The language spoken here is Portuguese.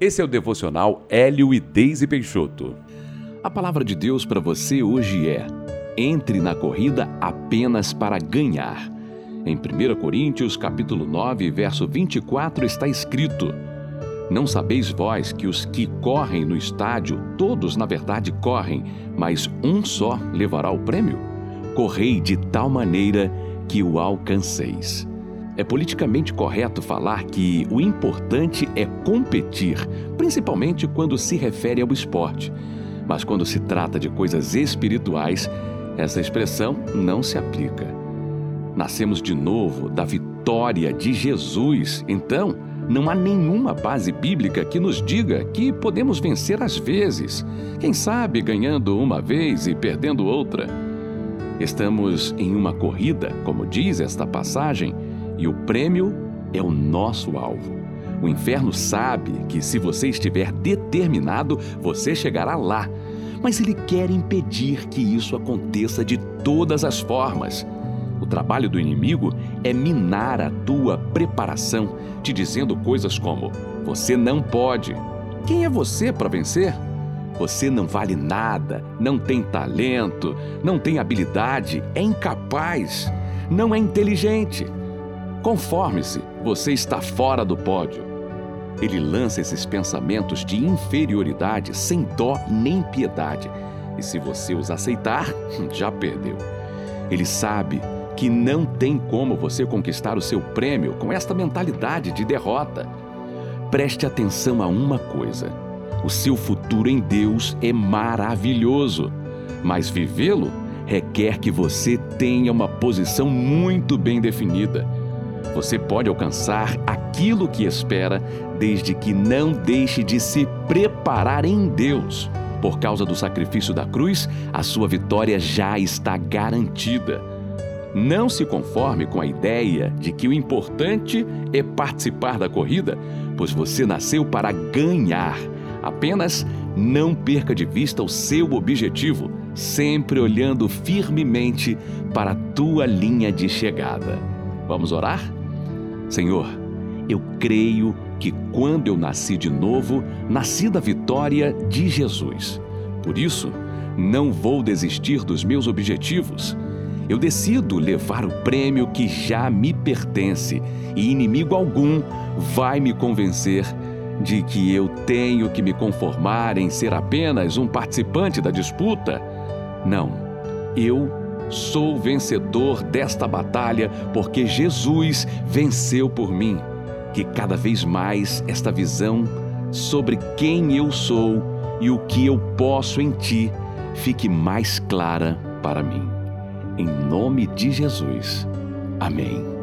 Esse é o devocional Hélio e Deise Peixoto. A palavra de Deus para você hoje é: entre na corrida apenas para ganhar. Em 1 Coríntios, capítulo 9, verso 24 está escrito: Não sabeis vós que os que correm no estádio, todos na verdade correm, mas um só levará o prêmio? Correi de tal maneira que o alcanceis. É politicamente correto falar que o importante é competir, principalmente quando se refere ao esporte. Mas quando se trata de coisas espirituais, essa expressão não se aplica. Nascemos de novo da vitória de Jesus, então não há nenhuma base bíblica que nos diga que podemos vencer às vezes, quem sabe ganhando uma vez e perdendo outra. Estamos em uma corrida, como diz esta passagem, e o prêmio é o nosso alvo. O inferno sabe que se você estiver determinado, você chegará lá. Mas ele quer impedir que isso aconteça de todas as formas. O trabalho do inimigo é minar a tua preparação, te dizendo coisas como: você não pode. Quem é você para vencer? Você não vale nada, não tem talento, não tem habilidade, é incapaz, não é inteligente. Conforme-se, você está fora do pódio. Ele lança esses pensamentos de inferioridade sem dó nem piedade. E se você os aceitar, já perdeu. Ele sabe que não tem como você conquistar o seu prêmio com esta mentalidade de derrota. Preste atenção a uma coisa: o seu futuro em Deus é maravilhoso, mas vivê-lo requer que você tenha uma posição muito bem definida você pode alcançar aquilo que espera, desde que não deixe de se preparar em Deus. Por causa do sacrifício da cruz, a sua vitória já está garantida. Não se conforme com a ideia de que o importante é participar da corrida, pois você nasceu para ganhar. Apenas não perca de vista o seu objetivo, sempre olhando firmemente para a tua linha de chegada. Vamos orar? Senhor, eu creio que quando eu nasci de novo, nasci da vitória de Jesus. Por isso, não vou desistir dos meus objetivos. Eu decido levar o prêmio que já me pertence e inimigo algum vai me convencer de que eu tenho que me conformar em ser apenas um participante da disputa. Não, eu Sou vencedor desta batalha porque Jesus venceu por mim. Que cada vez mais esta visão sobre quem eu sou e o que eu posso em Ti fique mais clara para mim. Em nome de Jesus. Amém.